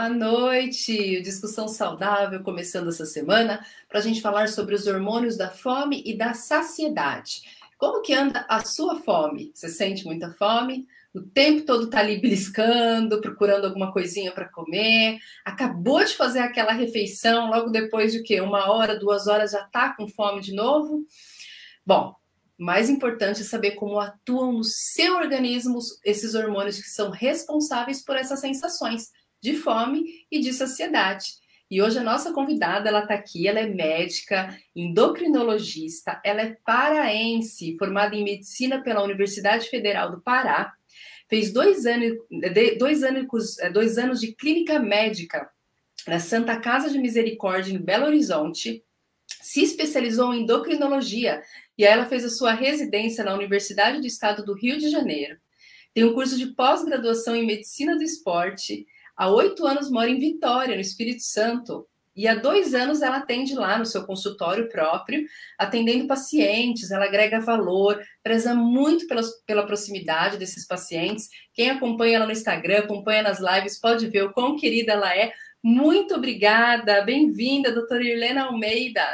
Boa noite! Discussão saudável começando essa semana para a gente falar sobre os hormônios da fome e da saciedade. Como que anda a sua fome? Você sente muita fome? O tempo todo está ali beliscando, procurando alguma coisinha para comer. Acabou de fazer aquela refeição, logo depois de quê? Uma hora, duas horas já está com fome de novo? Bom, mais importante é saber como atuam no seu organismo esses hormônios que são responsáveis por essas sensações de fome e de saciedade. E hoje a nossa convidada, ela está aqui, ela é médica, endocrinologista, ela é paraense, formada em medicina pela Universidade Federal do Pará, fez dois anos, dois anos, dois anos de clínica médica na Santa Casa de Misericórdia, em Belo Horizonte, se especializou em endocrinologia e aí ela fez a sua residência na Universidade do Estado do Rio de Janeiro. Tem um curso de pós-graduação em medicina do esporte, Há oito anos mora em Vitória, no Espírito Santo. E há dois anos ela atende lá no seu consultório próprio, atendendo pacientes, ela agrega valor, preza muito pela, pela proximidade desses pacientes. Quem acompanha ela no Instagram, acompanha nas lives, pode ver o quão querida ela é. Muito obrigada, bem-vinda, doutora Irlena Almeida.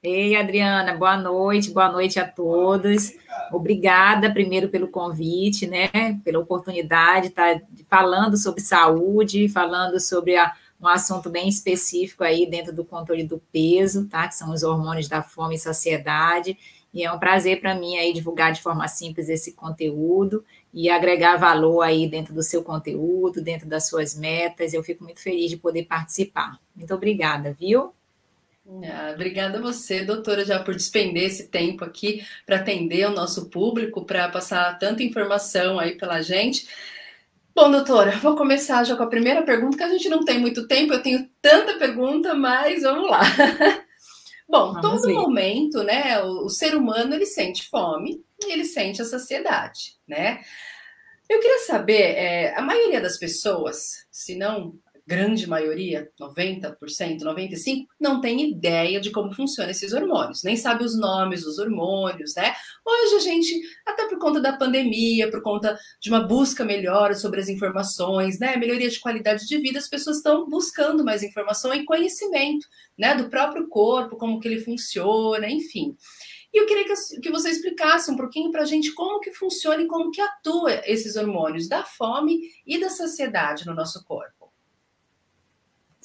Ei, Adriana, boa noite, boa noite a todos. Obrigada, primeiro, pelo convite, né? Pela oportunidade de estar falando sobre saúde, falando sobre a, um assunto bem específico aí dentro do controle do peso, tá? Que são os hormônios da fome e saciedade. E é um prazer para mim aí divulgar de forma simples esse conteúdo e agregar valor aí dentro do seu conteúdo, dentro das suas metas. Eu fico muito feliz de poder participar. Muito obrigada, viu? Ah, obrigada a você, doutora, já por despender esse tempo aqui para atender o nosso público, para passar tanta informação aí pela gente. Bom, doutora, vou começar já com a primeira pergunta, que a gente não tem muito tempo, eu tenho tanta pergunta, mas vamos lá. Bom, vamos todo ver. momento, né, o, o ser humano ele sente fome e ele sente a saciedade, né? Eu queria saber, é, a maioria das pessoas, se não grande maioria, 90%, 95%, não tem ideia de como funcionam esses hormônios, nem sabe os nomes dos hormônios, né? Hoje a gente, até por conta da pandemia, por conta de uma busca melhor sobre as informações, né? Melhoria de qualidade de vida, as pessoas estão buscando mais informação e conhecimento, né? Do próprio corpo, como que ele funciona, enfim. E eu queria que, que você explicasse um pouquinho para a gente como que funciona e como que atua esses hormônios da fome e da saciedade no nosso corpo.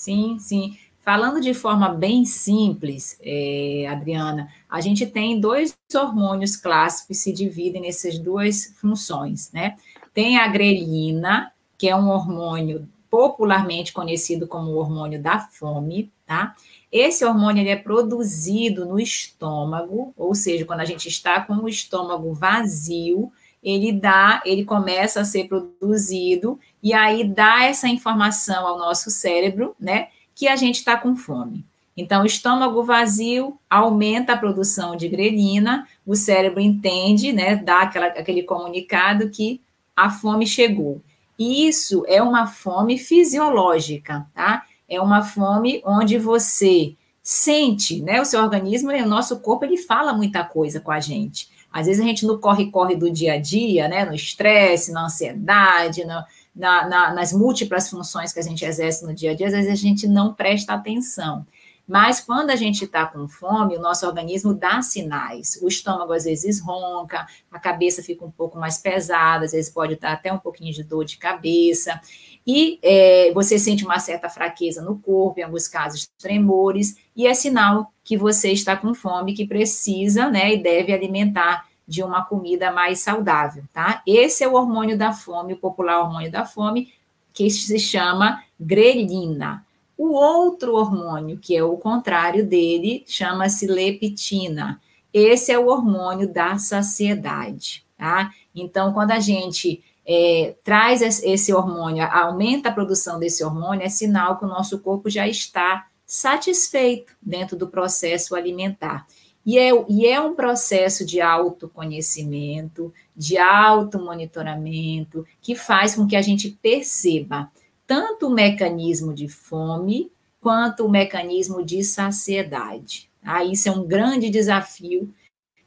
Sim, sim. Falando de forma bem simples, é, Adriana, a gente tem dois hormônios clássicos que se dividem nessas duas funções, né? Tem a grelina, que é um hormônio popularmente conhecido como o hormônio da fome, tá? Esse hormônio ele é produzido no estômago, ou seja, quando a gente está com o estômago vazio, ele dá, ele começa a ser produzido e aí dá essa informação ao nosso cérebro, né, que a gente está com fome. Então, o estômago vazio aumenta a produção de grelina, o cérebro entende, né, dá aquela, aquele comunicado que a fome chegou. E isso é uma fome fisiológica, tá? É uma fome onde você sente, né, o seu organismo, o nosso corpo, ele fala muita coisa com a gente. Às vezes a gente no corre-corre do dia a dia, né, no estresse, na ansiedade, no, na, na, nas múltiplas funções que a gente exerce no dia a dia, às vezes a gente não presta atenção. Mas quando a gente está com fome, o nosso organismo dá sinais. O estômago às vezes ronca, a cabeça fica um pouco mais pesada, às vezes pode dar até um pouquinho de dor de cabeça. E é, você sente uma certa fraqueza no corpo, em alguns casos tremores, e é sinal que você está com fome, que precisa né, e deve alimentar de uma comida mais saudável, tá? Esse é o hormônio da fome, o popular hormônio da fome, que se chama grelina. O outro hormônio, que é o contrário dele, chama-se leptina. Esse é o hormônio da saciedade, tá? Então, quando a gente é, traz esse hormônio, aumenta a produção desse hormônio, é sinal que o nosso corpo já está satisfeito dentro do processo alimentar. E é, e é um processo de autoconhecimento, de automonitoramento, que faz com que a gente perceba tanto o mecanismo de fome quanto o mecanismo de saciedade. Ah, isso é um grande desafio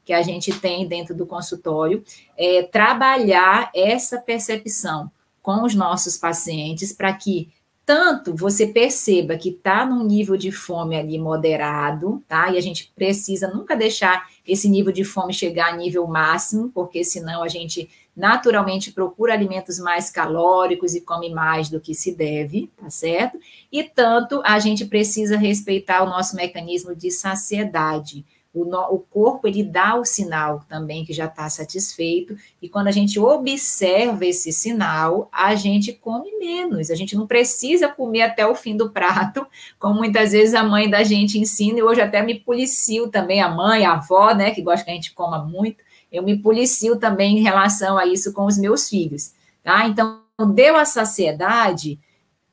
que a gente tem dentro do consultório, é trabalhar essa percepção com os nossos pacientes para que tanto você perceba que está num nível de fome ali moderado, tá? E a gente precisa nunca deixar esse nível de fome chegar a nível máximo, porque senão a gente naturalmente procura alimentos mais calóricos e come mais do que se deve, tá certo? E tanto a gente precisa respeitar o nosso mecanismo de saciedade o, no, o corpo ele dá o sinal também que já está satisfeito, e quando a gente observa esse sinal, a gente come menos, a gente não precisa comer até o fim do prato, como muitas vezes a mãe da gente ensina, e hoje até me policio também, a mãe, a avó, né, que gosta que a gente coma muito, eu me policio também em relação a isso com os meus filhos, tá? Então, deu a saciedade,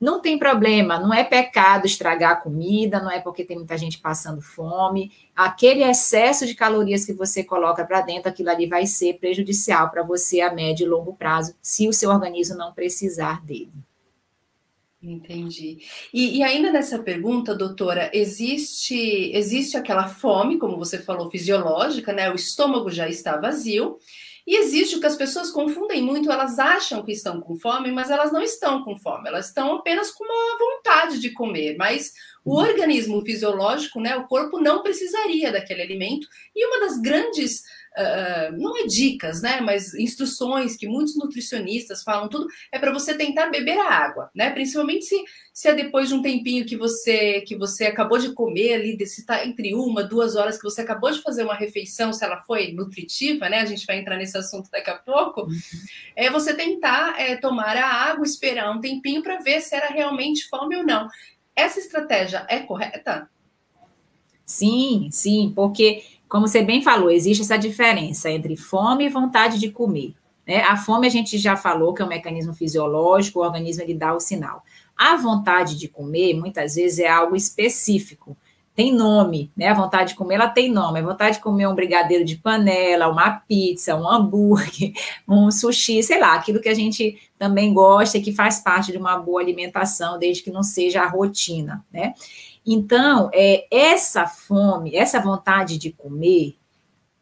não tem problema, não é pecado estragar a comida, não é porque tem muita gente passando fome. Aquele excesso de calorias que você coloca para dentro, aquilo ali vai ser prejudicial para você a médio e longo prazo, se o seu organismo não precisar dele. Entendi. E, e, ainda nessa pergunta, doutora, existe existe aquela fome, como você falou, fisiológica, né? O estômago já está vazio. E existe o que as pessoas confundem muito, elas acham que estão com fome, mas elas não estão com fome, elas estão apenas com uma vontade de comer, mas o uhum. organismo fisiológico, né, o corpo não precisaria daquele alimento. E uma das grandes uh, não é dicas, né? Mas instruções que muitos nutricionistas falam, tudo é para você tentar beber a água, né? Principalmente se, se é depois de um tempinho que você que você acabou de comer ali, se está entre uma, duas horas que você acabou de fazer uma refeição, se ela foi nutritiva, né? A gente vai entrar nesse assunto daqui a pouco. Uhum. É você tentar é, tomar a água, esperar um tempinho para ver se era realmente fome ou não. Essa estratégia é correta? Sim, sim, porque como você bem falou, existe essa diferença entre fome e vontade de comer. Né? A fome a gente já falou que é um mecanismo fisiológico, o organismo ele dá o sinal. A vontade de comer, muitas vezes, é algo específico. Tem nome, né? A vontade de comer, ela tem nome. A vontade de comer um brigadeiro de panela, uma pizza, um hambúrguer, um sushi, sei lá, aquilo que a gente também gosta e que faz parte de uma boa alimentação, desde que não seja a rotina, né? Então, é, essa fome, essa vontade de comer,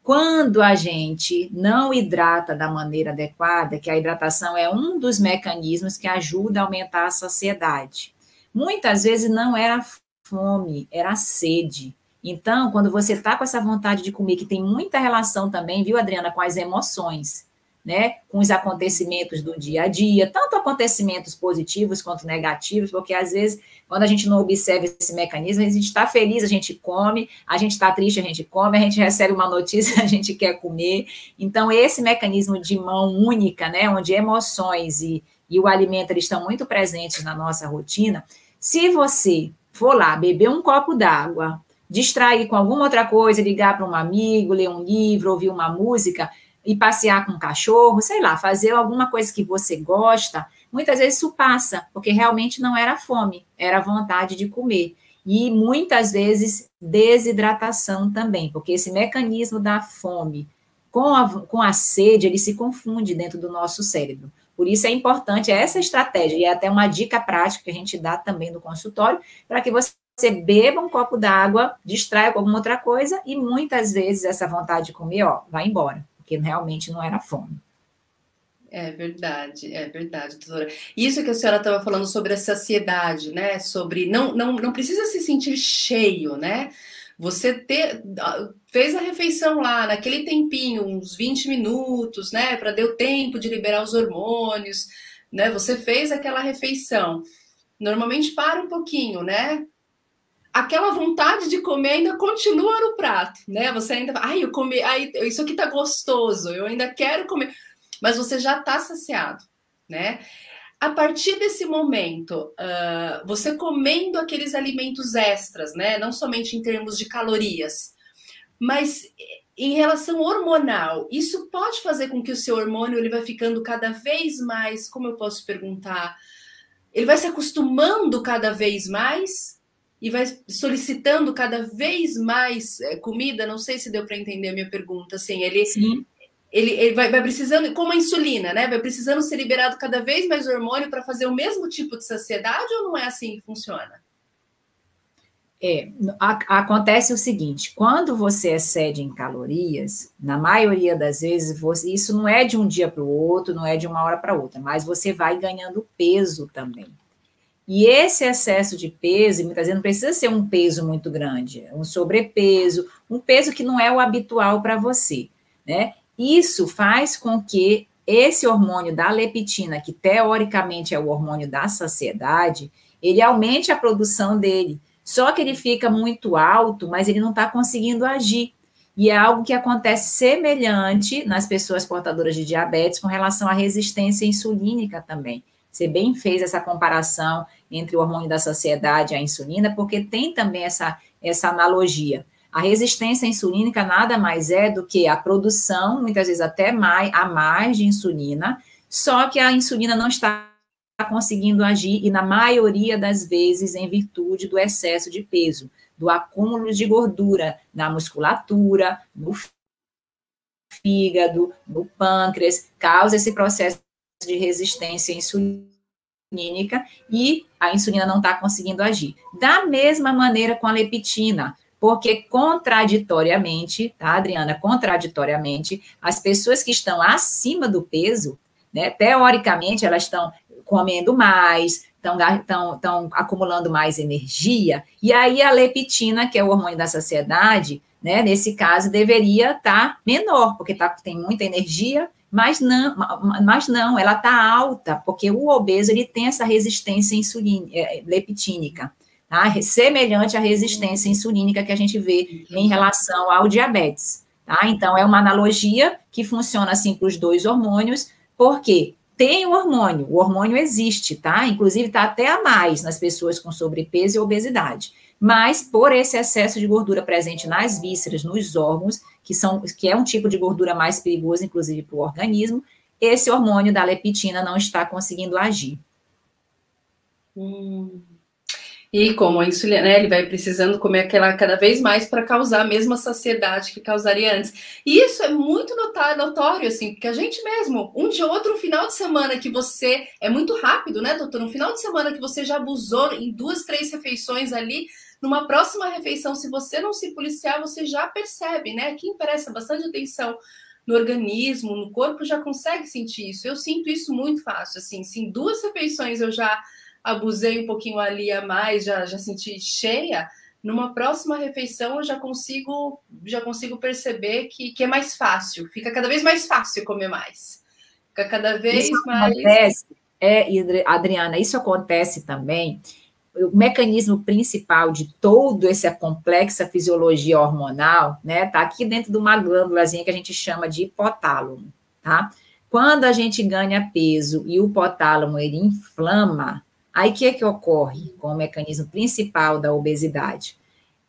quando a gente não hidrata da maneira adequada, que a hidratação é um dos mecanismos que ajuda a aumentar a saciedade. Muitas vezes não era fome, era sede. Então, quando você está com essa vontade de comer, que tem muita relação também, viu, Adriana, com as emoções né, com os acontecimentos do dia a dia, tanto acontecimentos positivos quanto negativos, porque às vezes, quando a gente não observa esse mecanismo, a gente está feliz, a gente come, a gente está triste, a gente come, a gente recebe uma notícia, a gente quer comer. Então, esse mecanismo de mão única, né, onde emoções e, e o alimento estão muito presentes na nossa rotina, se você for lá beber um copo d'água, distrair com alguma outra coisa, ligar para um amigo, ler um livro, ouvir uma música, e passear com um cachorro, sei lá, fazer alguma coisa que você gosta, muitas vezes isso passa, porque realmente não era fome, era vontade de comer. E muitas vezes desidratação também, porque esse mecanismo da fome com a, com a sede, ele se confunde dentro do nosso cérebro. Por isso é importante essa estratégia, e é até uma dica prática que a gente dá também no consultório, para que você beba um copo d'água, distraia com alguma outra coisa, e muitas vezes essa vontade de comer, ó, vai embora porque realmente não era fome. É verdade, é verdade, doutora. Isso que a senhora estava falando sobre a saciedade, né? Sobre não, não, não precisa se sentir cheio, né? Você ter, fez a refeição lá naquele tempinho, uns 20 minutos, né? Para deu tempo de liberar os hormônios, né? Você fez aquela refeição. Normalmente para um pouquinho, né? aquela vontade de comer ainda continua no prato, né? Você ainda, ai, eu comi, ai, isso aqui tá gostoso, eu ainda quero comer, mas você já tá saciado, né? A partir desse momento, uh, você comendo aqueles alimentos extras, né? Não somente em termos de calorias, mas em relação hormonal, isso pode fazer com que o seu hormônio ele vai ficando cada vez mais, como eu posso perguntar, ele vai se acostumando cada vez mais e vai solicitando cada vez mais é, comida. Não sei se deu para entender a minha pergunta. Assim, ele, Sim. Ele, ele vai, vai, precisando, como a insulina, né? Vai precisando ser liberado cada vez mais hormônio para fazer o mesmo tipo de saciedade ou não é assim que funciona? É, a, acontece o seguinte: quando você excede em calorias, na maioria das vezes, você, isso não é de um dia para o outro, não é de uma hora para outra, mas você vai ganhando peso também. E esse excesso de peso, muitas vezes não precisa ser um peso muito grande, um sobrepeso, um peso que não é o habitual para você, né? Isso faz com que esse hormônio da leptina, que teoricamente é o hormônio da saciedade, ele aumente a produção dele. Só que ele fica muito alto, mas ele não está conseguindo agir. E é algo que acontece semelhante nas pessoas portadoras de diabetes com relação à resistência insulínica também. Você bem fez essa comparação entre o hormônio da saciedade e a insulina, porque tem também essa, essa analogia. A resistência insulínica nada mais é do que a produção, muitas vezes até mais, a mais de insulina, só que a insulina não está conseguindo agir, e na maioria das vezes em virtude do excesso de peso, do acúmulo de gordura na musculatura, no fígado, no pâncreas, causa esse processo de resistência insulínica e a insulina não está conseguindo agir. Da mesma maneira com a leptina, porque contraditoriamente, tá, Adriana? Contraditoriamente, as pessoas que estão acima do peso, né, teoricamente, elas estão comendo mais, estão acumulando mais energia, e aí a leptina, que é o hormônio da saciedade, né, nesse caso, deveria estar tá menor, porque tá, tem muita energia mas não, mas não, ela está alta, porque o obeso ele tem essa resistência insulínica, é, leptínica, tá? semelhante à resistência insulínica que a gente vê em relação ao diabetes. Tá? Então, é uma analogia que funciona assim para os dois hormônios, porque tem o hormônio, o hormônio existe, tá? Inclusive está até a mais nas pessoas com sobrepeso e obesidade. Mas por esse excesso de gordura presente nas vísceras, nos órgãos, que, são, que é um tipo de gordura mais perigoso, inclusive, para o organismo, esse hormônio da leptina não está conseguindo agir. Hum. E como a insulina, né, ele vai precisando comer aquela cada vez mais para causar a mesma saciedade que causaria antes. E isso é muito notório, assim, porque a gente mesmo, um de outro, um final de semana que você, é muito rápido, né, doutor? Um final de semana que você já abusou em duas, três refeições ali, numa próxima refeição, se você não se policiar, você já percebe, né? Quem presta bastante atenção no organismo, no corpo, já consegue sentir isso. Eu sinto isso muito fácil, assim, se em duas refeições eu já abusei um pouquinho ali a mais, já, já senti cheia, numa próxima refeição eu já consigo já consigo perceber que, que é mais fácil, fica cada vez mais fácil comer mais. Fica cada vez isso mais. Acontece, é, Adriana, isso acontece também o mecanismo principal de todo essa complexa fisiologia hormonal, né, tá aqui dentro de uma glândulazinha que a gente chama de hipotálamo, tá? Quando a gente ganha peso e o hipotálamo ele inflama, aí o que é que ocorre com o mecanismo principal da obesidade?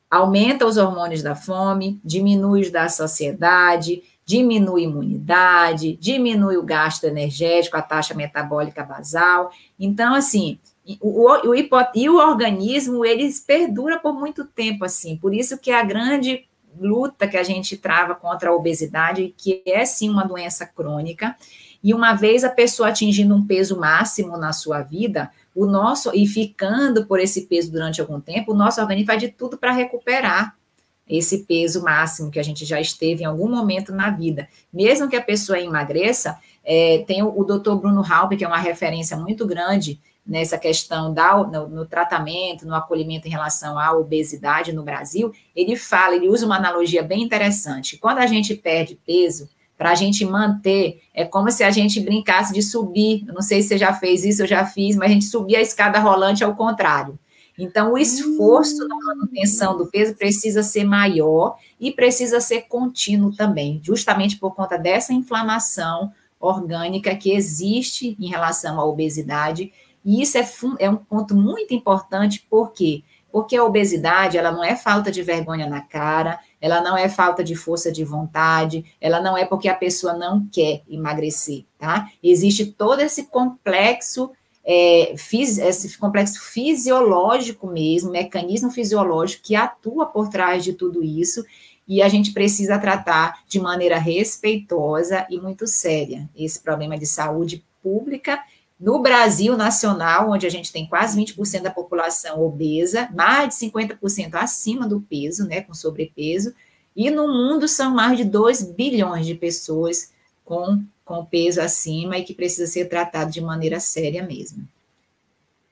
Aumenta os hormônios da fome, diminui os da saciedade, diminui a imunidade, diminui o gasto energético, a taxa metabólica basal. Então, assim, o, o, hipo, e o organismo, eles perdura por muito tempo, assim, por isso que a grande luta que a gente trava contra a obesidade, que é sim uma doença crônica, e uma vez a pessoa atingindo um peso máximo na sua vida, o nosso, e ficando por esse peso durante algum tempo, o nosso organismo faz de tudo para recuperar esse peso máximo que a gente já esteve em algum momento na vida. Mesmo que a pessoa emagreça, é, tem o, o doutor Bruno Halpe, que é uma referência muito grande nessa questão da, no, no, tratamento, no acolhimento em relação à obesidade no Brasil, ele fala, ele usa uma analogia bem interessante. Quando a gente perde peso, para a gente manter, é como se a gente brincasse de subir. Eu não sei se você já fez isso, eu já fiz, mas a gente subia a escada rolante ao contrário. Então, o esforço da manutenção do peso precisa ser maior e precisa ser contínuo também, justamente por conta dessa inflamação orgânica que existe em relação à obesidade e isso é, é um ponto muito importante, por quê? Porque a obesidade, ela não é falta de vergonha na cara, ela não é falta de força de vontade, ela não é porque a pessoa não quer emagrecer, tá? Existe todo esse complexo, é, esse complexo fisiológico mesmo, mecanismo fisiológico que atua por trás de tudo isso, e a gente precisa tratar de maneira respeitosa e muito séria esse problema de saúde pública no Brasil nacional, onde a gente tem quase 20% da população obesa, mais de 50% acima do peso, né, com sobrepeso, e no mundo são mais de 2 bilhões de pessoas com, com peso acima e que precisa ser tratado de maneira séria mesmo.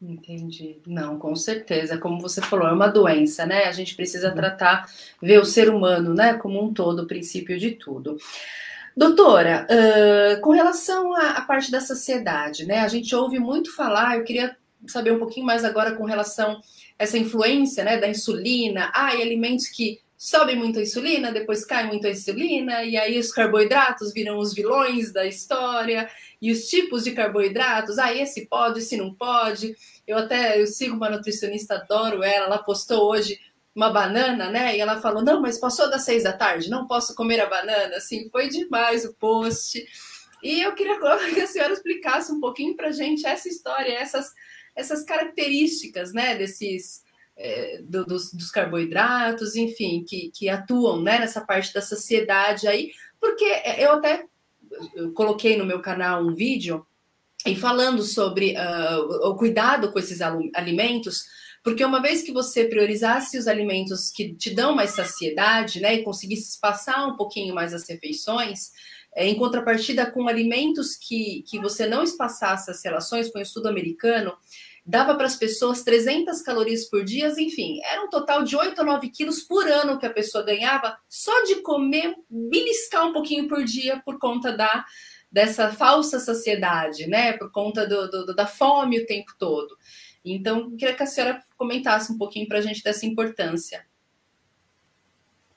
Entendi. Não, com certeza. Como você falou, é uma doença, né? A gente precisa tratar, ver o ser humano, né, como um todo, o princípio de tudo. Doutora, uh, com relação à, parte da sociedade, né? A gente ouve muito falar, eu queria saber um pouquinho mais agora com relação a essa influência né, da insulina, ah, e alimentos que sobem muito a insulina, depois cai muito a insulina, e aí os carboidratos viram os vilões da história, e os tipos de carboidratos, ah, esse pode, esse não pode. Eu até eu sigo uma nutricionista, adoro ela, ela postou hoje uma banana, né? E ela falou: não, mas passou das seis da tarde, não posso comer a banana. Assim, foi demais o post. E eu queria que a senhora explicasse um pouquinho para gente essa história, essas, essas características, né? Desses é, do, dos, dos, carboidratos, enfim, que, que atuam né, nessa parte da saciedade aí, porque eu até coloquei no meu canal um vídeo e falando sobre uh, o cuidado com esses alimentos porque uma vez que você priorizasse os alimentos que te dão mais saciedade, né, e conseguisse espaçar um pouquinho mais as refeições, é, em contrapartida com alimentos que, que você não espaçasse as relações, foi um estudo americano, dava para as pessoas 300 calorias por dia, enfim, era um total de 8 a 9 quilos por ano que a pessoa ganhava só de comer, beliscar um pouquinho por dia por conta da dessa falsa saciedade, né? Por conta do, do da fome o tempo todo. Então, queria que a senhora comentasse um pouquinho para a gente dessa importância.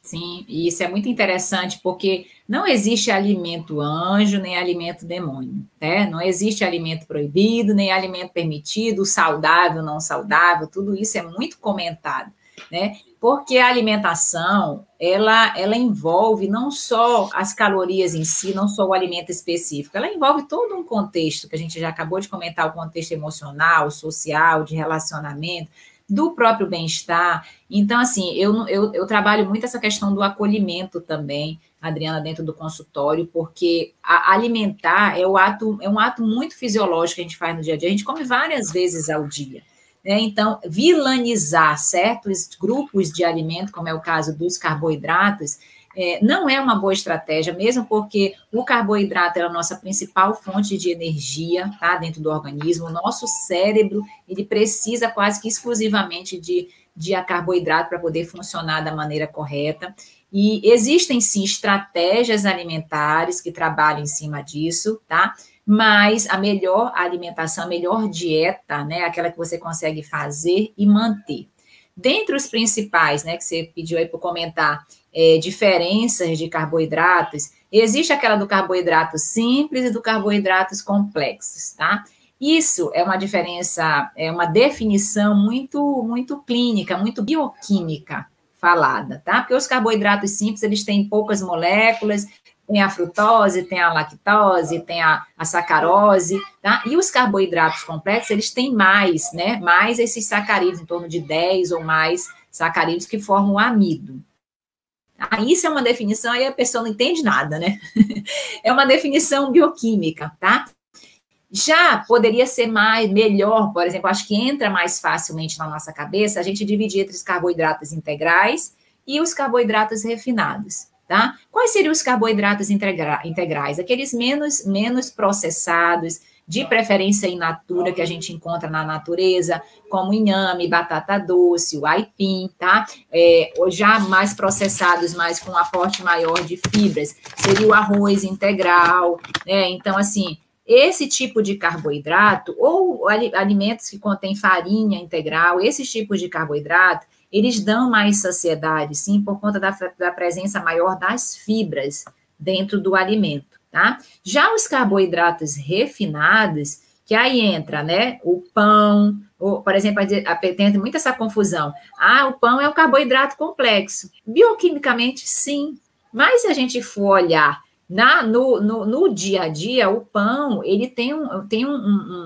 Sim, e isso é muito interessante porque não existe alimento anjo nem alimento demônio, né? Não existe alimento proibido nem alimento permitido, saudável, não saudável, tudo isso é muito comentado, né? Porque a alimentação, ela, ela envolve não só as calorias em si, não só o alimento específico, ela envolve todo um contexto, que a gente já acabou de comentar, o contexto emocional, social, de relacionamento, do próprio bem-estar. Então, assim, eu, eu, eu trabalho muito essa questão do acolhimento também, Adriana, dentro do consultório, porque alimentar é, o ato, é um ato muito fisiológico que a gente faz no dia a dia. A gente come várias vezes ao dia. Né? Então, vilanizar certos grupos de alimento, como é o caso dos carboidratos, é, não é uma boa estratégia, mesmo porque o carboidrato é a nossa principal fonte de energia tá, dentro do organismo. O nosso cérebro ele precisa quase que exclusivamente de, de carboidrato para poder funcionar da maneira correta. E existem sim estratégias alimentares que trabalham em cima disso, tá? Mas a melhor alimentação, a melhor dieta, né, aquela que você consegue fazer e manter. Dentre os principais, né, que você pediu aí para comentar, é, diferenças de carboidratos, existe aquela do carboidrato simples e do carboidratos complexos, tá? Isso é uma diferença, é uma definição muito, muito clínica, muito bioquímica falada, tá? Porque os carboidratos simples, eles têm poucas moléculas, tem a frutose, tem a lactose, tem a, a sacarose, tá? E os carboidratos complexos, eles têm mais, né? Mais esses sacarídeos, em torno de 10 ou mais sacarídeos que formam o amido. Ah, isso é uma definição, aí a pessoa não entende nada, né? é uma definição bioquímica, tá? Já poderia ser mais, melhor, por exemplo, acho que entra mais facilmente na nossa cabeça a gente dividir entre os carboidratos integrais e os carboidratos refinados. Tá? Quais seriam os carboidratos integra integrais? Aqueles menos, menos processados, de preferência in natura, que a gente encontra na natureza, como inhame, batata doce, o aipim, tá? É, já mais processados, mas com um aporte maior de fibras, seria o arroz integral, né? Então, assim, esse tipo de carboidrato, ou alimentos que contêm farinha integral, esses tipos de carboidrato, eles dão mais saciedade, sim, por conta da, da presença maior das fibras dentro do alimento, tá? Já os carboidratos refinados, que aí entra, né, o pão, o, por exemplo, tem muita essa confusão. Ah, o pão é um carboidrato complexo. Bioquimicamente, sim. Mas se a gente for olhar na, no, no, no, dia a dia, o pão ele tem, um, tem um,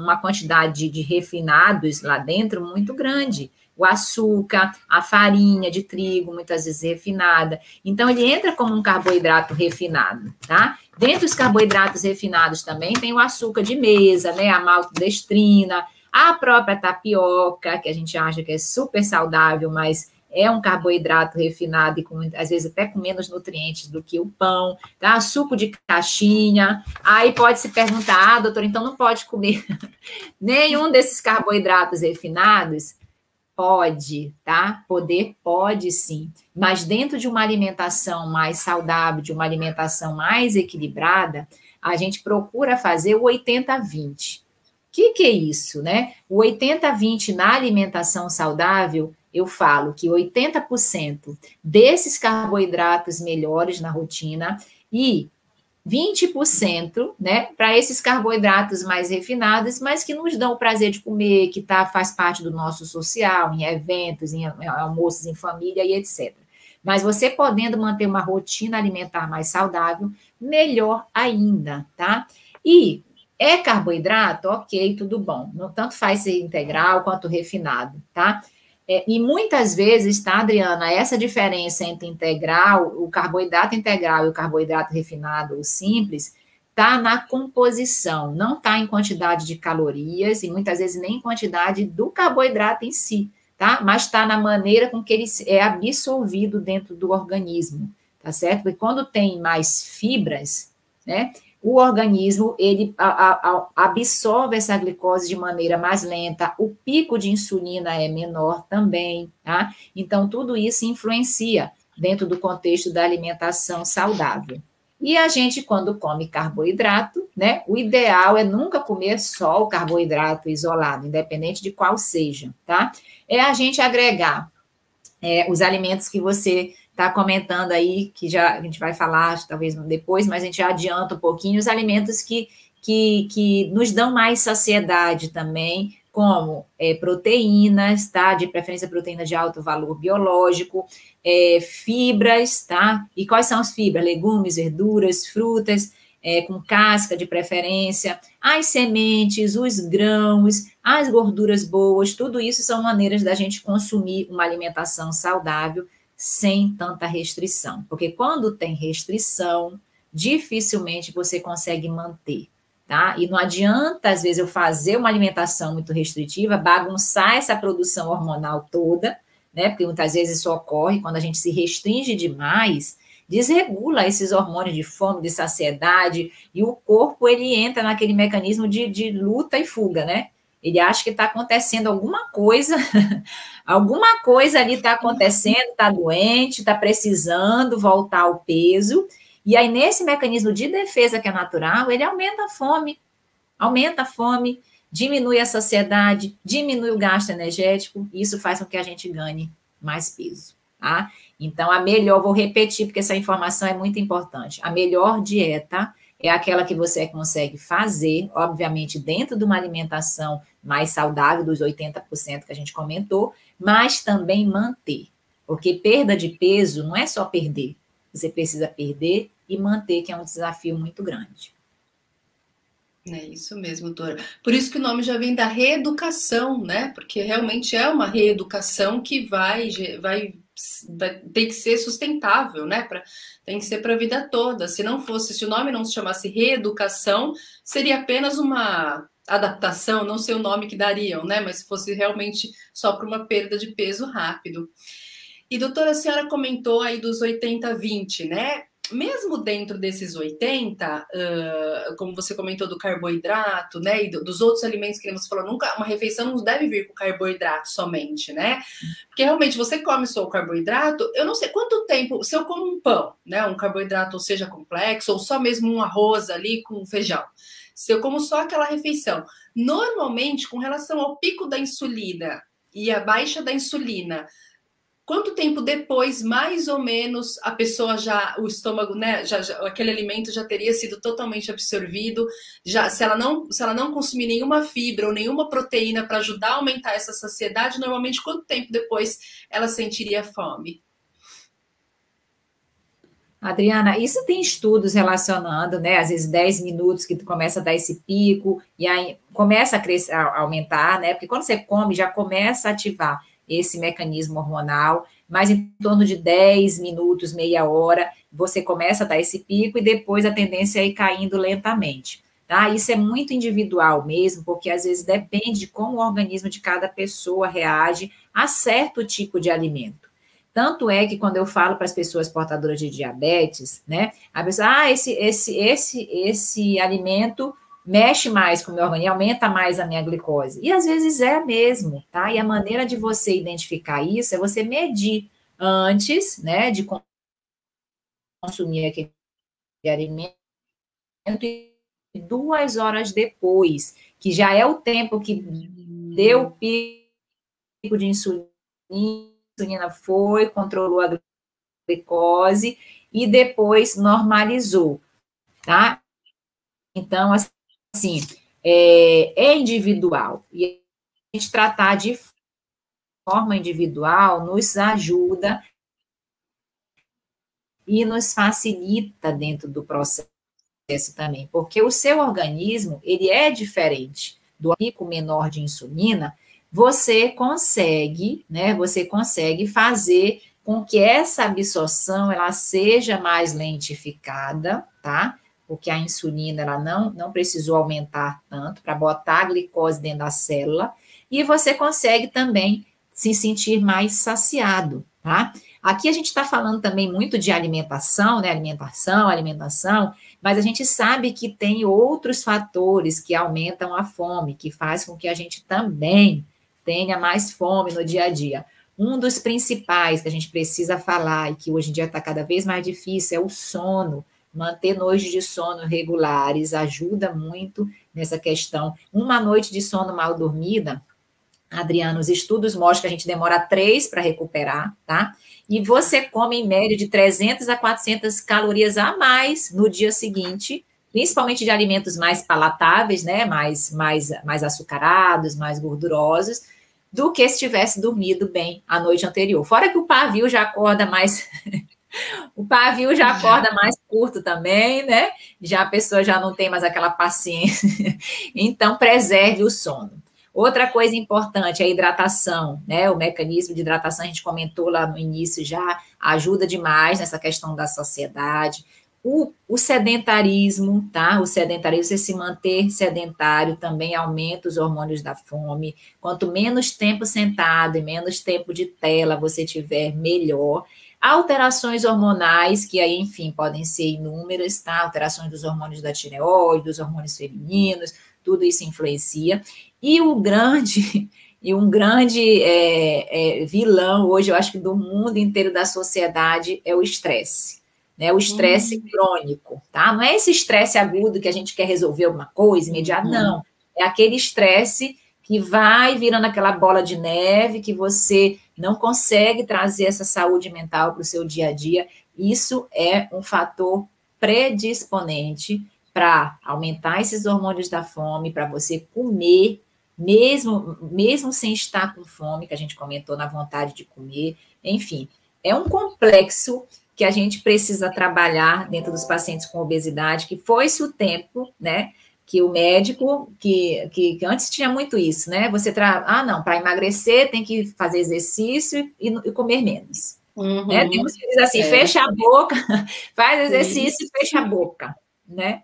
uma quantidade de refinados lá dentro muito grande. O açúcar, a farinha de trigo, muitas vezes refinada. Então, ele entra como um carboidrato refinado, tá? Dentro dos carboidratos refinados também tem o açúcar de mesa, né? A maltodestrina, a própria tapioca, que a gente acha que é super saudável, mas é um carboidrato refinado e com, às vezes até com menos nutrientes do que o pão, tá? Suco de caixinha. Aí pode se perguntar, ah, doutor, então não pode comer nenhum desses carboidratos refinados? Pode, tá? Poder pode sim, mas dentro de uma alimentação mais saudável, de uma alimentação mais equilibrada, a gente procura fazer o 80-20. O que, que é isso, né? O 80-20 na alimentação saudável eu falo que 80% desses carboidratos melhores na rotina e 20%, né, para esses carboidratos mais refinados, mas que nos dão o prazer de comer, que tá, faz parte do nosso social, em eventos, em almoços em família e etc. Mas você podendo manter uma rotina alimentar mais saudável, melhor ainda, tá? E é carboidrato? Ok, tudo bom. Não tanto faz ser integral quanto refinado, tá? É, e muitas vezes, tá, Adriana, essa diferença entre integral, o carboidrato integral e o carboidrato refinado ou simples, está na composição, não está em quantidade de calorias e muitas vezes nem em quantidade do carboidrato em si, tá? Mas está na maneira com que ele é absorvido dentro do organismo, tá certo? Porque quando tem mais fibras, né? O organismo ele a, a, absorve essa glicose de maneira mais lenta, o pico de insulina é menor também, tá? Então, tudo isso influencia dentro do contexto da alimentação saudável. E a gente, quando come carboidrato, né, o ideal é nunca comer só o carboidrato isolado, independente de qual seja, tá? É a gente agregar é, os alimentos que você está comentando aí, que já a gente vai falar talvez depois, mas a gente já adianta um pouquinho, os alimentos que, que, que nos dão mais saciedade também, como é, proteínas, tá? De preferência proteínas de alto valor biológico, é, fibras, tá? E quais são as fibras? Legumes, verduras, frutas, é, com casca de preferência, as sementes, os grãos, as gorduras boas, tudo isso são maneiras da gente consumir uma alimentação saudável sem tanta restrição. Porque quando tem restrição, dificilmente você consegue manter, tá? E não adianta, às vezes, eu fazer uma alimentação muito restritiva, bagunçar essa produção hormonal toda, né? Porque muitas vezes isso ocorre quando a gente se restringe demais, desregula esses hormônios de fome, de saciedade, e o corpo ele entra naquele mecanismo de, de luta e fuga, né? Ele acha que está acontecendo alguma coisa, alguma coisa ali está acontecendo, está doente, está precisando voltar ao peso. E aí, nesse mecanismo de defesa que é natural, ele aumenta a fome, aumenta a fome, diminui a saciedade, diminui o gasto energético, e isso faz com que a gente ganhe mais peso, tá? Então, a melhor, vou repetir, porque essa informação é muito importante. A melhor dieta é aquela que você consegue fazer, obviamente, dentro de uma alimentação mais saudável, dos 80% que a gente comentou, mas também manter. Porque perda de peso não é só perder, você precisa perder e manter, que é um desafio muito grande. É isso mesmo, doutora. Por isso que o nome já vem da reeducação, né? Porque realmente é uma reeducação que vai, vai tem que ser sustentável, né? Tem que ser para a vida toda. Se não fosse, se o nome não se chamasse reeducação, seria apenas uma adaptação, não sei o nome que dariam, né? Mas se fosse realmente só para uma perda de peso rápido. E doutora, a senhora comentou aí dos 80-20, né? Mesmo dentro desses 80, uh, como você comentou do carboidrato, né, e do, dos outros alimentos que você falou, nunca uma refeição não deve vir com carboidrato somente, né? Porque realmente você come só o carboidrato, eu não sei quanto tempo, se eu como um pão, né, um carboidrato ou seja complexo ou só mesmo um arroz ali com feijão. Se eu como só aquela refeição, normalmente com relação ao pico da insulina e a baixa da insulina, quanto tempo depois, mais ou menos, a pessoa já, o estômago, né, já, já, aquele alimento já teria sido totalmente absorvido, já, se ela não, se ela não consumir nenhuma fibra ou nenhuma proteína para ajudar a aumentar essa saciedade, normalmente quanto tempo depois ela sentiria fome? Adriana, isso tem estudos relacionando, né? Às vezes 10 minutos que tu começa a dar esse pico, e aí começa a, crescer, a aumentar, né? Porque quando você come, já começa a ativar esse mecanismo hormonal, mas em torno de 10 minutos, meia hora, você começa a dar esse pico e depois a tendência é ir caindo lentamente. Tá? Isso é muito individual mesmo, porque às vezes depende de como o organismo de cada pessoa reage a certo tipo de alimento. Tanto é que quando eu falo para as pessoas portadoras de diabetes, né, a pessoa, ah, esse, esse, esse, esse alimento mexe mais com o meu organismo, aumenta mais a minha glicose. E às vezes é mesmo, tá? E a maneira de você identificar isso é você medir antes, né, de consumir aquele alimento e duas horas depois, que já é o tempo que deu pico de insulina, insulina foi, controlou a glicose e depois normalizou, tá? Então, assim, assim, é, é individual. E a gente tratar de forma individual nos ajuda e nos facilita dentro do processo também, porque o seu organismo, ele é diferente do pico menor de insulina, você consegue, né, você consegue fazer com que essa absorção ela seja mais lentificada, tá? Porque a insulina ela não, não precisou aumentar tanto para botar a glicose dentro da célula, e você consegue também se sentir mais saciado, tá? Aqui a gente está falando também muito de alimentação, né? Alimentação, alimentação, mas a gente sabe que tem outros fatores que aumentam a fome, que faz com que a gente também tenha mais fome no dia a dia. Um dos principais que a gente precisa falar e que hoje em dia está cada vez mais difícil é o sono manter noites de sono regulares ajuda muito nessa questão. Uma noite de sono mal dormida, Adriano, os estudos mostram que a gente demora três para recuperar, tá? E você come em média de 300 a 400 calorias a mais no dia seguinte, principalmente de alimentos mais palatáveis, né? Mais, mais, mais açucarados, mais gordurosos, do que se tivesse dormido bem a noite anterior. Fora que o pavio já acorda mais O pavio já acorda mais curto também, né? Já a pessoa já não tem mais aquela paciência. Então, preserve o sono. Outra coisa importante é a hidratação, né? O mecanismo de hidratação, a gente comentou lá no início já, ajuda demais nessa questão da saciedade. O, o, sedentarismo, tá? O sedentarismo, você se manter sedentário também aumenta os hormônios da fome. Quanto menos tempo sentado e menos tempo de tela você tiver, melhor. Alterações hormonais, que aí, enfim, podem ser inúmeras, tá? Alterações dos hormônios da tireoide, dos hormônios femininos, tudo isso influencia. E o grande, e um grande é, é, vilão hoje, eu acho que do mundo inteiro da sociedade, é o estresse. Né, o estresse uhum. crônico, tá? Não é esse estresse agudo que a gente quer resolver alguma coisa imediata, uhum. não. É aquele estresse que vai virando aquela bola de neve que você não consegue trazer essa saúde mental para o seu dia a dia. Isso é um fator predisponente para aumentar esses hormônios da fome, para você comer, mesmo, mesmo sem estar com fome, que a gente comentou na vontade de comer. Enfim, é um complexo que a gente precisa trabalhar dentro dos pacientes com obesidade, que foi-se o tempo, né? Que o médico, que, que, que, antes tinha muito isso, né? Você tra... ah, não, para emagrecer tem que fazer exercício e, e comer menos. Uhum. Né? Temos que dizer assim, é. fecha a boca, faz exercício e fecha a boca, né?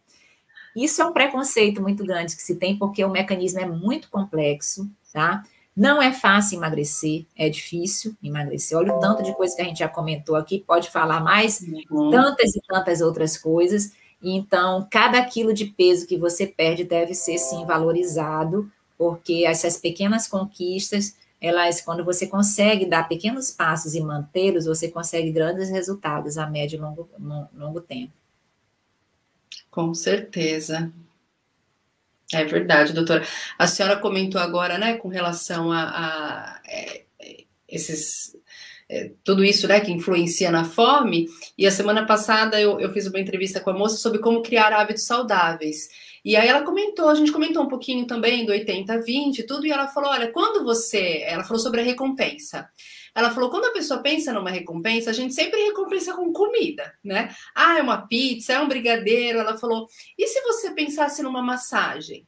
Isso é um preconceito muito grande que se tem, porque o mecanismo é muito complexo, tá? Não é fácil emagrecer, é difícil emagrecer. Olha o tanto de coisa que a gente já comentou aqui, pode falar mais uhum. tantas e tantas outras coisas. Então, cada quilo de peso que você perde deve ser, sim, valorizado, porque essas pequenas conquistas, elas, quando você consegue dar pequenos passos e mantê-los, você consegue grandes resultados a médio e longo, longo tempo. Com certeza. É verdade, doutora. A senhora comentou agora, né, com relação a, a, a é, esses é, tudo isso, né, que influencia na fome. E a semana passada eu, eu fiz uma entrevista com a moça sobre como criar hábitos saudáveis. E aí ela comentou, a gente comentou um pouquinho também do 80-20 e tudo, e ela falou: olha, quando você. Ela falou sobre a recompensa. Ela falou: quando a pessoa pensa numa recompensa, a gente sempre recompensa com comida, né? Ah, é uma pizza, é um brigadeiro. Ela falou: e se você pensasse numa massagem?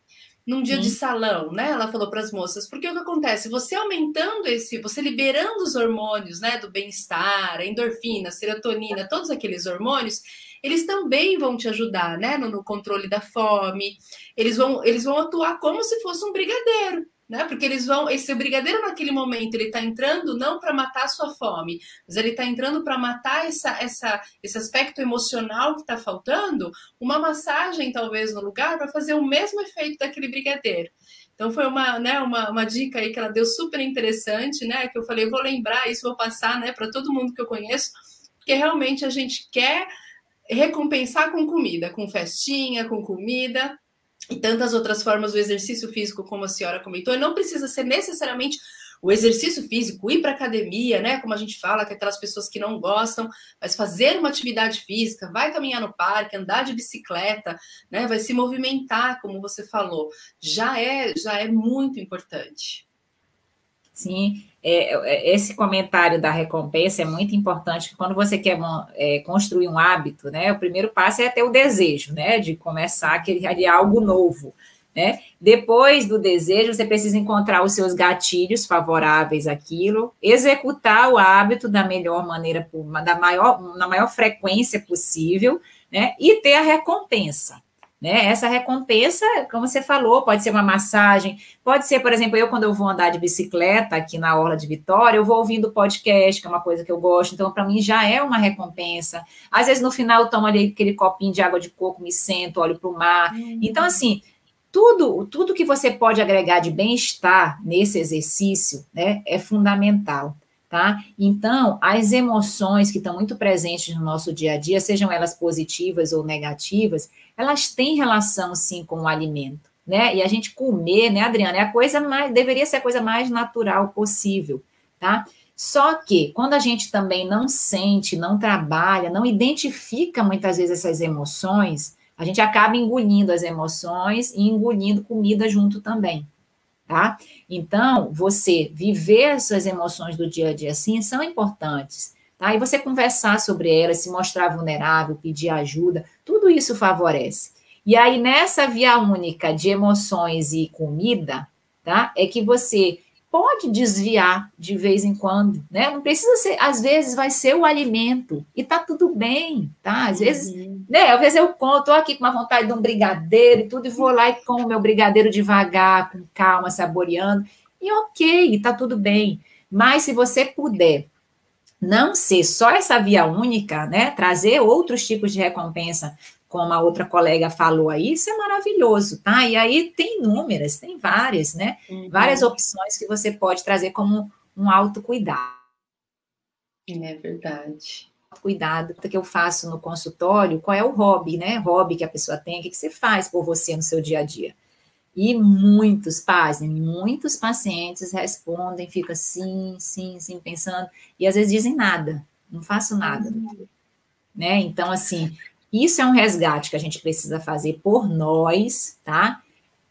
Num dia de salão, né? Ela falou para as moças, porque o que acontece? Você aumentando esse, você liberando os hormônios, né, do bem-estar, a endorfina, a serotonina, todos aqueles hormônios, eles também vão te ajudar, né, no, no, controle da fome. Eles vão, eles vão atuar como se fosse um brigadeiro, né? Porque eles vão, esse brigadeiro naquele momento ele está entrando não para matar a sua fome, mas ele está entrando para matar essa, essa, esse aspecto emocional que está faltando. Uma massagem talvez no lugar vai fazer o mesmo efeito daquele brigadeiro. Então foi uma, né, uma, uma dica aí que ela deu super interessante, né? Que eu falei, vou lembrar isso, vou passar, né, para todo mundo que eu conheço, porque realmente a gente quer recompensar com comida, com festinha, com comida, e tantas outras formas do exercício físico, como a senhora comentou, e não precisa ser necessariamente o exercício físico, ir para academia, né? Como a gente fala, que aquelas pessoas que não gostam, mas fazer uma atividade física, vai caminhar no parque, andar de bicicleta, né? Vai se movimentar, como você falou, já é já é muito importante. Sim, é, é, esse comentário da recompensa é muito importante, quando você quer é, construir um hábito, né, o primeiro passo é ter o desejo, né, de começar a criar algo novo, né, depois do desejo, você precisa encontrar os seus gatilhos favoráveis àquilo, executar o hábito da melhor maneira, da maior, na maior frequência possível, né, e ter a recompensa, né? Essa recompensa, como você falou, pode ser uma massagem, pode ser, por exemplo, eu quando eu vou andar de bicicleta aqui na Orla de Vitória, eu vou ouvindo podcast, que é uma coisa que eu gosto, então para mim já é uma recompensa. Às vezes no final eu tomo ali aquele copinho de água de coco, me sento, olho para o mar. Uhum. Então, assim, tudo, tudo que você pode agregar de bem-estar nesse exercício né, é fundamental. Tá? Então, as emoções que estão muito presentes no nosso dia a dia, sejam elas positivas ou negativas, elas têm relação sim com o alimento, né? E a gente comer, né, Adriana, é a coisa mais, deveria ser a coisa mais natural possível, tá? Só que quando a gente também não sente, não trabalha, não identifica muitas vezes essas emoções, a gente acaba engolindo as emoções e engolindo comida junto também, tá? Então, você viver as suas emoções do dia a dia assim são importantes. Tá? E você conversar sobre elas, se mostrar vulnerável, pedir ajuda, tudo isso favorece. E aí, nessa via única de emoções e comida, tá? É que você pode desviar de vez em quando, né? Não precisa ser, às vezes vai ser o alimento e tá tudo bem, tá? Às vezes, uhum. Né? Às vezes eu conto, tô aqui com uma vontade de um brigadeiro e tudo, e vou lá e como meu brigadeiro devagar, com calma, saboreando, e ok, tá tudo bem. Mas se você puder não ser só essa via única, né? Trazer outros tipos de recompensa, como a outra colega falou aí, isso é maravilhoso, tá? E aí tem inúmeras, tem várias, né? Uhum. Várias opções que você pode trazer como um autocuidado. É verdade. Cuidado que eu faço no consultório, qual é o hobby, né? Hobby que a pessoa tem, o que você faz por você no seu dia a dia? E muitos, pasmem, muitos pacientes respondem, fica sim, sim, sim, pensando, e às vezes dizem nada, não faço nada. Né? Então, assim, isso é um resgate que a gente precisa fazer por nós, tá?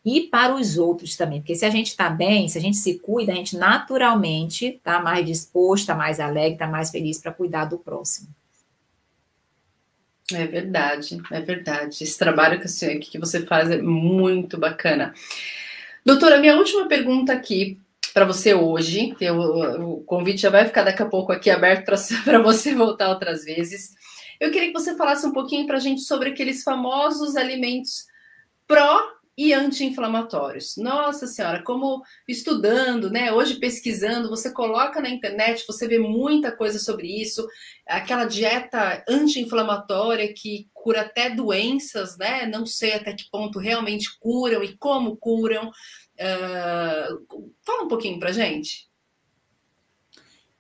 E para os outros também, porque se a gente está bem, se a gente se cuida, a gente naturalmente está mais disposto, está mais alegre, está mais feliz para cuidar do próximo. É verdade, é verdade. Esse trabalho que, assim, que você faz é muito bacana. Doutora, minha última pergunta aqui para você hoje, eu, o convite já vai ficar daqui a pouco aqui aberto para você voltar outras vezes. Eu queria que você falasse um pouquinho para a gente sobre aqueles famosos alimentos pró e anti-inflamatórios. Nossa Senhora, como estudando, né? Hoje pesquisando, você coloca na internet, você vê muita coisa sobre isso. Aquela dieta anti-inflamatória que cura até doenças, né? Não sei até que ponto realmente curam e como curam. Uh, fala um pouquinho para gente.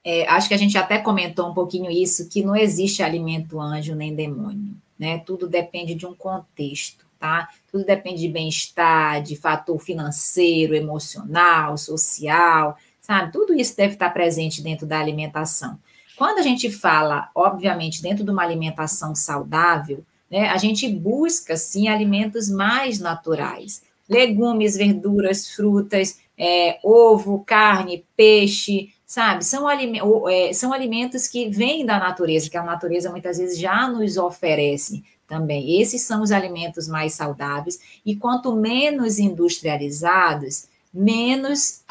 É, acho que a gente até comentou um pouquinho isso, que não existe alimento anjo nem demônio, né? Tudo depende de um contexto tá? Tudo depende de bem-estar, de fator financeiro, emocional, social, sabe? Tudo isso deve estar presente dentro da alimentação. Quando a gente fala, obviamente, dentro de uma alimentação saudável, né, a gente busca, sim, alimentos mais naturais. Legumes, verduras, frutas, é, ovo, carne, peixe, sabe? São, aliment é, são alimentos que vêm da natureza, que a natureza muitas vezes já nos oferece também. Esses são os alimentos mais saudáveis, e quanto menos industrializados, menos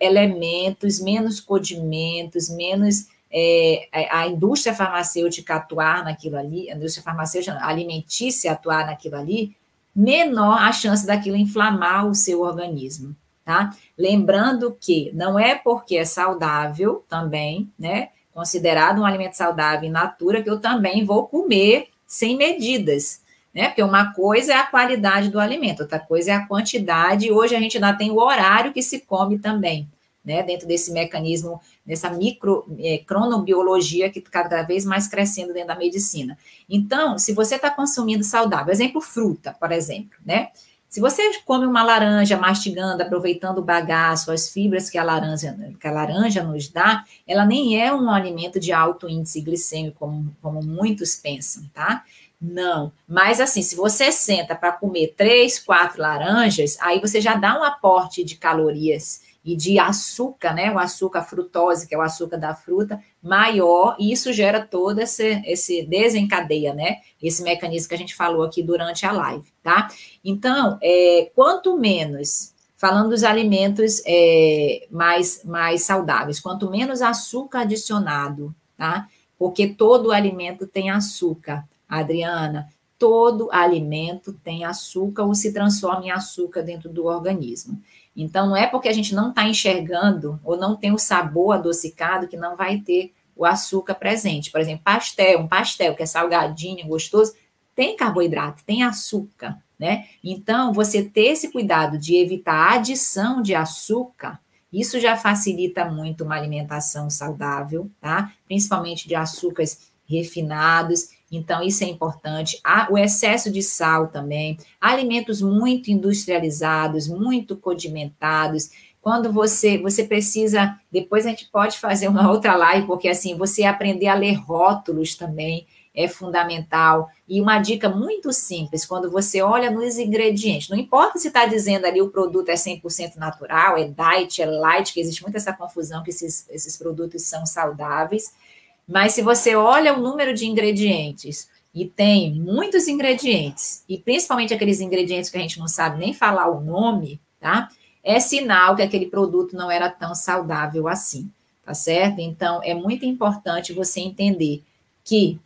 elementos, menos condimentos, menos é, a indústria farmacêutica atuar naquilo ali, a indústria farmacêutica alimentícia atuar naquilo ali, menor a chance daquilo inflamar o seu organismo, tá? Lembrando que não é porque é saudável também, né? Considerado um alimento saudável in natura, que eu também vou comer sem medidas, né? Porque uma coisa é a qualidade do alimento, outra coisa é a quantidade. Hoje a gente ainda tem o horário que se come também né, dentro desse mecanismo, dessa micro é, cronobiologia que está cada vez mais crescendo dentro da medicina. Então, se você está consumindo saudável, exemplo, fruta, por exemplo, né? Se você come uma laranja mastigando, aproveitando o bagaço, as fibras que a laranja, que a laranja nos dá, ela nem é um alimento de alto índice glicêmico, como, como muitos pensam, tá? Não. Mas assim, se você senta para comer três, quatro laranjas, aí você já dá um aporte de calorias e de açúcar, né? O açúcar frutose, que é o açúcar da fruta, maior, e isso gera todo esse, esse desencadeia, né? Esse mecanismo que a gente falou aqui durante a live, tá? Então, é, quanto menos, falando dos alimentos é, mais, mais saudáveis, quanto menos açúcar adicionado, tá? Porque todo alimento tem açúcar, Adriana. Todo alimento tem açúcar ou se transforma em açúcar dentro do organismo. Então, não é porque a gente não está enxergando ou não tem o sabor adocicado que não vai ter o açúcar presente. Por exemplo, pastel, um pastel que é salgadinho, gostoso, tem carboidrato, tem açúcar, né? Então, você ter esse cuidado de evitar a adição de açúcar, isso já facilita muito uma alimentação saudável, tá? Principalmente de açúcares refinados então, isso é importante. o excesso de sal também, alimentos muito industrializados, muito condimentados. Quando você, você precisa, depois a gente pode fazer uma outra live, porque assim, você aprender a ler rótulos também é fundamental. E uma dica muito simples, quando você olha nos ingredientes, não importa se está dizendo ali o produto é 100% natural, é diet, é light, que existe muita essa confusão que esses, esses produtos são saudáveis, mas se você olha o número de ingredientes e tem muitos ingredientes, e principalmente aqueles ingredientes que a gente não sabe nem falar o nome, tá? É sinal que aquele produto não era tão saudável assim, tá certo? Então, é muito importante você entender que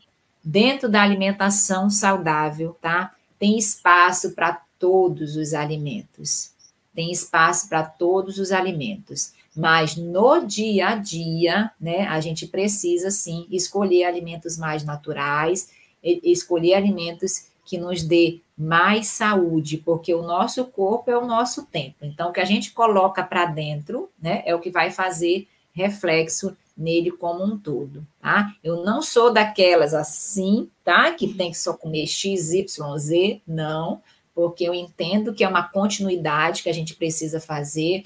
dentro da alimentação saudável, tá? Tem espaço para todos os alimentos. Tem espaço para todos os alimentos. Mas no dia a dia, né, a gente precisa sim escolher alimentos mais naturais, escolher alimentos que nos dê mais saúde, porque o nosso corpo é o nosso tempo. Então, o que a gente coloca para dentro, né, é o que vai fazer reflexo nele como um todo, tá? Eu não sou daquelas assim, tá? Que tem que só comer X, Y, Z, não, porque eu entendo que é uma continuidade que a gente precisa fazer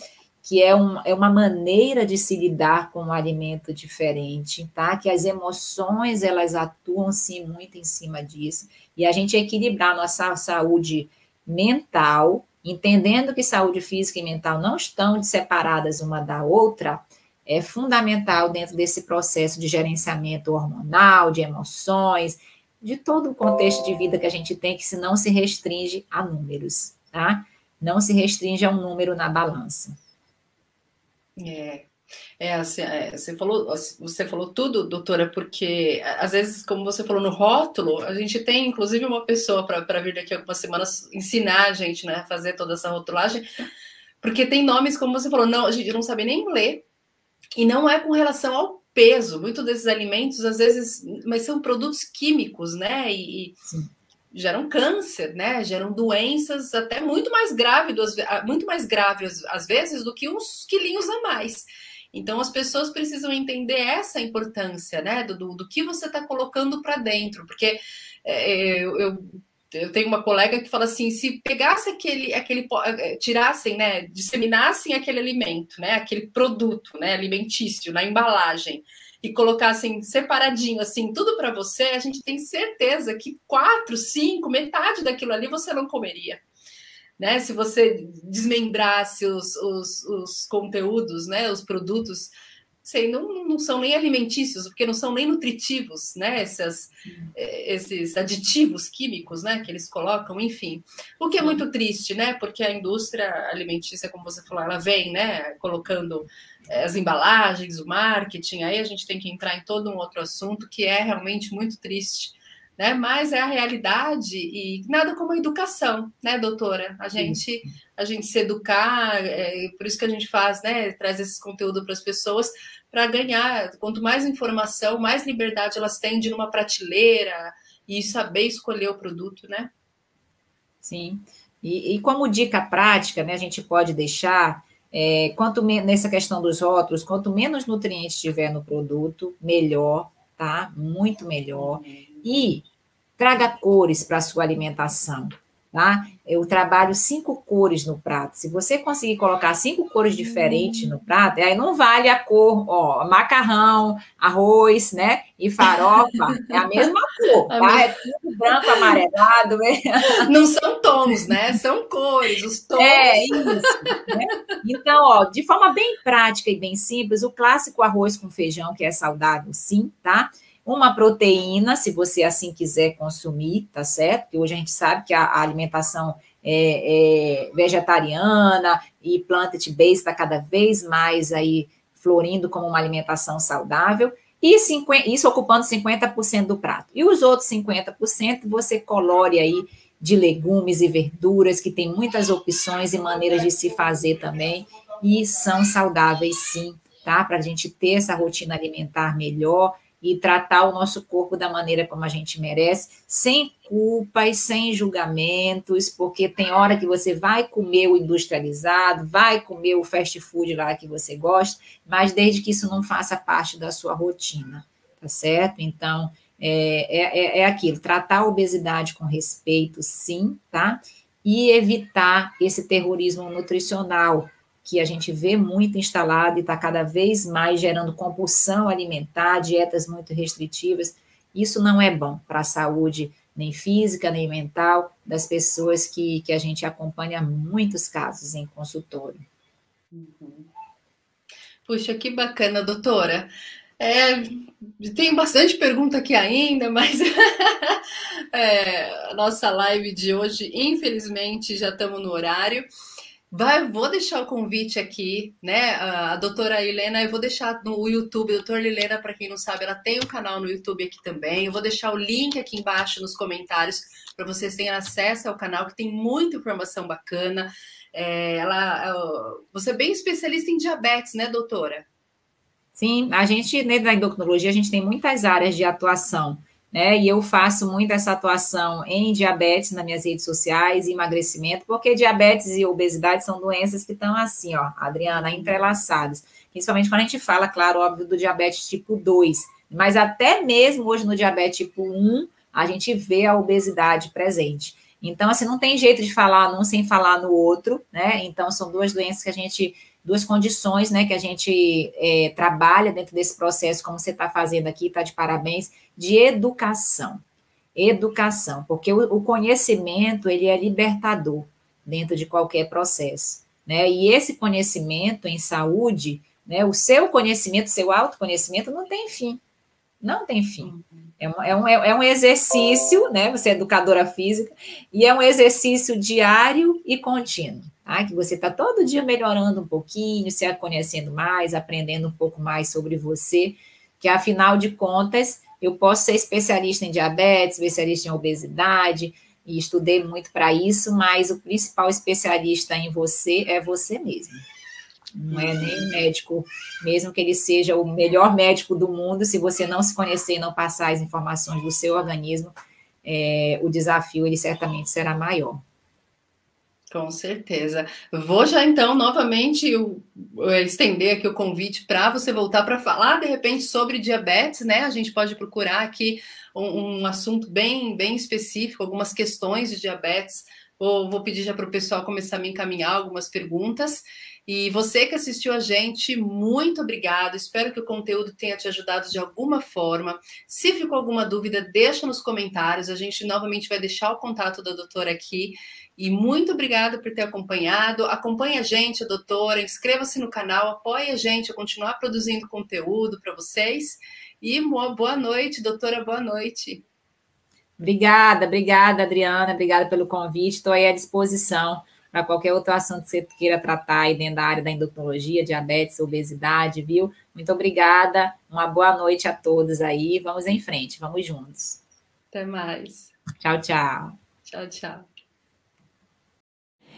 que é, um, é uma maneira de se lidar com um alimento diferente, tá? Que as emoções, elas atuam, sim, muito em cima disso. E a gente equilibrar nossa saúde mental, entendendo que saúde física e mental não estão separadas uma da outra, é fundamental dentro desse processo de gerenciamento hormonal, de emoções, de todo o contexto de vida que a gente tem, que se não se restringe a números, tá? Não se restringe a um número na balança. É. É, assim, é, você falou, você falou tudo, doutora, porque às vezes, como você falou no rótulo, a gente tem inclusive uma pessoa para vir daqui a algumas semanas ensinar a gente né, a fazer toda essa rotulagem, porque tem nomes, como você falou, não, a gente não sabe nem ler, e não é com relação ao peso. Muitos desses alimentos, às vezes, mas são produtos químicos, né? E, geram câncer, né? Geram doenças até muito mais graves, muito mais graves às vezes do que uns quilinhos a mais. Então as pessoas precisam entender essa importância, né? Do, do, que você está colocando para dentro, porque é, eu, eu eu tenho uma colega que fala assim: se pegasse aquele, aquele eh, tirassem, né, disseminassem aquele alimento, né, aquele produto, né, alimentício na embalagem e colocassem separadinho assim, tudo para você, a gente tem certeza que quatro, cinco, metade daquilo ali você não comeria. Né? Se você desmembrasse os, os, os conteúdos, né, os produtos sei, não, não são nem alimentícios, porque não são nem nutritivos, né? Essas, eh, esses aditivos químicos, né? Que eles colocam, enfim. O que é muito triste, né? Porque a indústria alimentícia, como você falou, ela vem, né? Colocando eh, as embalagens, o marketing, aí a gente tem que entrar em todo um outro assunto que é realmente muito triste né? Mas é a realidade e nada como a educação, né, doutora? A gente, a gente se educar, é, por isso que a gente faz, né? Traz esse conteúdo para as pessoas para ganhar. Quanto mais informação, mais liberdade elas têm de ir numa prateleira e saber escolher o produto, né? Sim. E, e como dica prática, né, a gente pode deixar é, quanto nessa questão dos rótulos, quanto menos nutrientes tiver no produto, melhor, tá? Muito melhor. E traga cores para a sua alimentação, tá? Eu trabalho cinco cores no prato. Se você conseguir colocar cinco cores diferentes no prato, aí não vale a cor, ó, macarrão, arroz, né? E farofa, é a mesma cor, tá? É tudo branco, amarelado. Né? Não são tons, né? São cores, os tons. É, isso. Né? Então, ó, de forma bem prática e bem simples, o clássico arroz com feijão, que é saudável, sim, tá? Uma proteína, se você assim quiser consumir, tá certo? Porque hoje a gente sabe que a, a alimentação é, é, vegetariana e plant-based está cada vez mais aí florindo como uma alimentação saudável, e 50, isso ocupando 50% do prato. E os outros 50% você colore aí de legumes e verduras, que tem muitas opções e maneiras de se fazer também, e são saudáveis sim, tá? Para a gente ter essa rotina alimentar melhor e tratar o nosso corpo da maneira como a gente merece, sem culpas, sem julgamentos, porque tem hora que você vai comer o industrializado, vai comer o fast food lá que você gosta, mas desde que isso não faça parte da sua rotina, tá certo? Então, é, é, é, é aquilo, tratar a obesidade com respeito, sim, tá? E evitar esse terrorismo nutricional, que a gente vê muito instalado e está cada vez mais gerando compulsão alimentar, dietas muito restritivas. Isso não é bom para a saúde nem física, nem mental das pessoas que, que a gente acompanha muitos casos em consultório. Uhum. Puxa, que bacana, doutora. É, tem bastante pergunta aqui ainda, mas é, a nossa live de hoje, infelizmente, já estamos no horário. Vai, vou deixar o convite aqui, né? A doutora Helena, eu vou deixar no YouTube, a doutora Helena, para quem não sabe, ela tem um canal no YouTube aqui também. Eu vou deixar o link aqui embaixo nos comentários para vocês terem acesso ao canal, que tem muita informação bacana. É, ela, você é bem especialista em diabetes, né, doutora? Sim, a gente, né, da endocrinologia, a gente tem muitas áreas de atuação né? E eu faço muito essa atuação em diabetes nas minhas redes sociais, emagrecimento, porque diabetes e obesidade são doenças que estão assim, ó, Adriana, entrelaçadas. Principalmente quando a gente fala, claro, óbvio, do diabetes tipo 2. Mas até mesmo hoje no diabetes tipo 1, a gente vê a obesidade presente. Então, assim, não tem jeito de falar num sem falar no outro, né? Então, são duas doenças que a gente duas condições, né, que a gente é, trabalha dentro desse processo, como você está fazendo aqui, está de parabéns, de educação. Educação, porque o, o, conhecimento, ele é libertador dentro de qualquer processo, né, e esse conhecimento em saúde, né, o seu conhecimento, seu autoconhecimento não tem fim, não tem fim. É um, é um, é um exercício, né, você é educadora física, e é um exercício diário e contínuo. Tá? Que você está todo dia melhorando um pouquinho, se conhecendo mais, aprendendo um pouco mais sobre você, que afinal de contas, eu posso ser especialista em diabetes, especialista em obesidade, e estudei muito para isso, mas o principal especialista em você é você mesmo. Não é nem médico, mesmo que ele seja o melhor médico do mundo, se você não se conhecer e não passar as informações do seu organismo, é, o desafio ele certamente será maior. Com certeza. Vou já então novamente estender aqui o convite para você voltar para falar de repente sobre diabetes, né? A gente pode procurar aqui um, um assunto bem, bem específico, algumas questões de diabetes. Vou, vou pedir já para o pessoal começar a me encaminhar algumas perguntas. E você que assistiu a gente, muito obrigado. Espero que o conteúdo tenha te ajudado de alguma forma. Se ficou alguma dúvida, deixa nos comentários. A gente novamente vai deixar o contato da doutora aqui. E muito obrigada por ter acompanhado. Acompanhe a gente, a doutora, inscreva-se no canal, apoie a gente a continuar produzindo conteúdo para vocês. E boa noite, doutora, boa noite. Obrigada, obrigada, Adriana, obrigada pelo convite. Estou aí à disposição para qualquer outro assunto que você queira tratar aí dentro da área da endocrinologia, diabetes, obesidade, viu? Muito obrigada, uma boa noite a todos aí. Vamos em frente, vamos juntos. Até mais. Tchau, tchau. Tchau, tchau.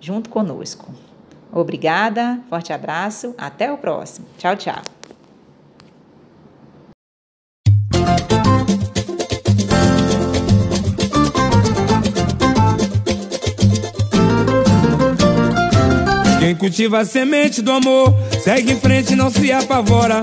junto conosco. Obrigada, forte abraço, até o próximo. Tchau, tchau. Quem cultiva a semente do amor, segue em frente, não se apavora.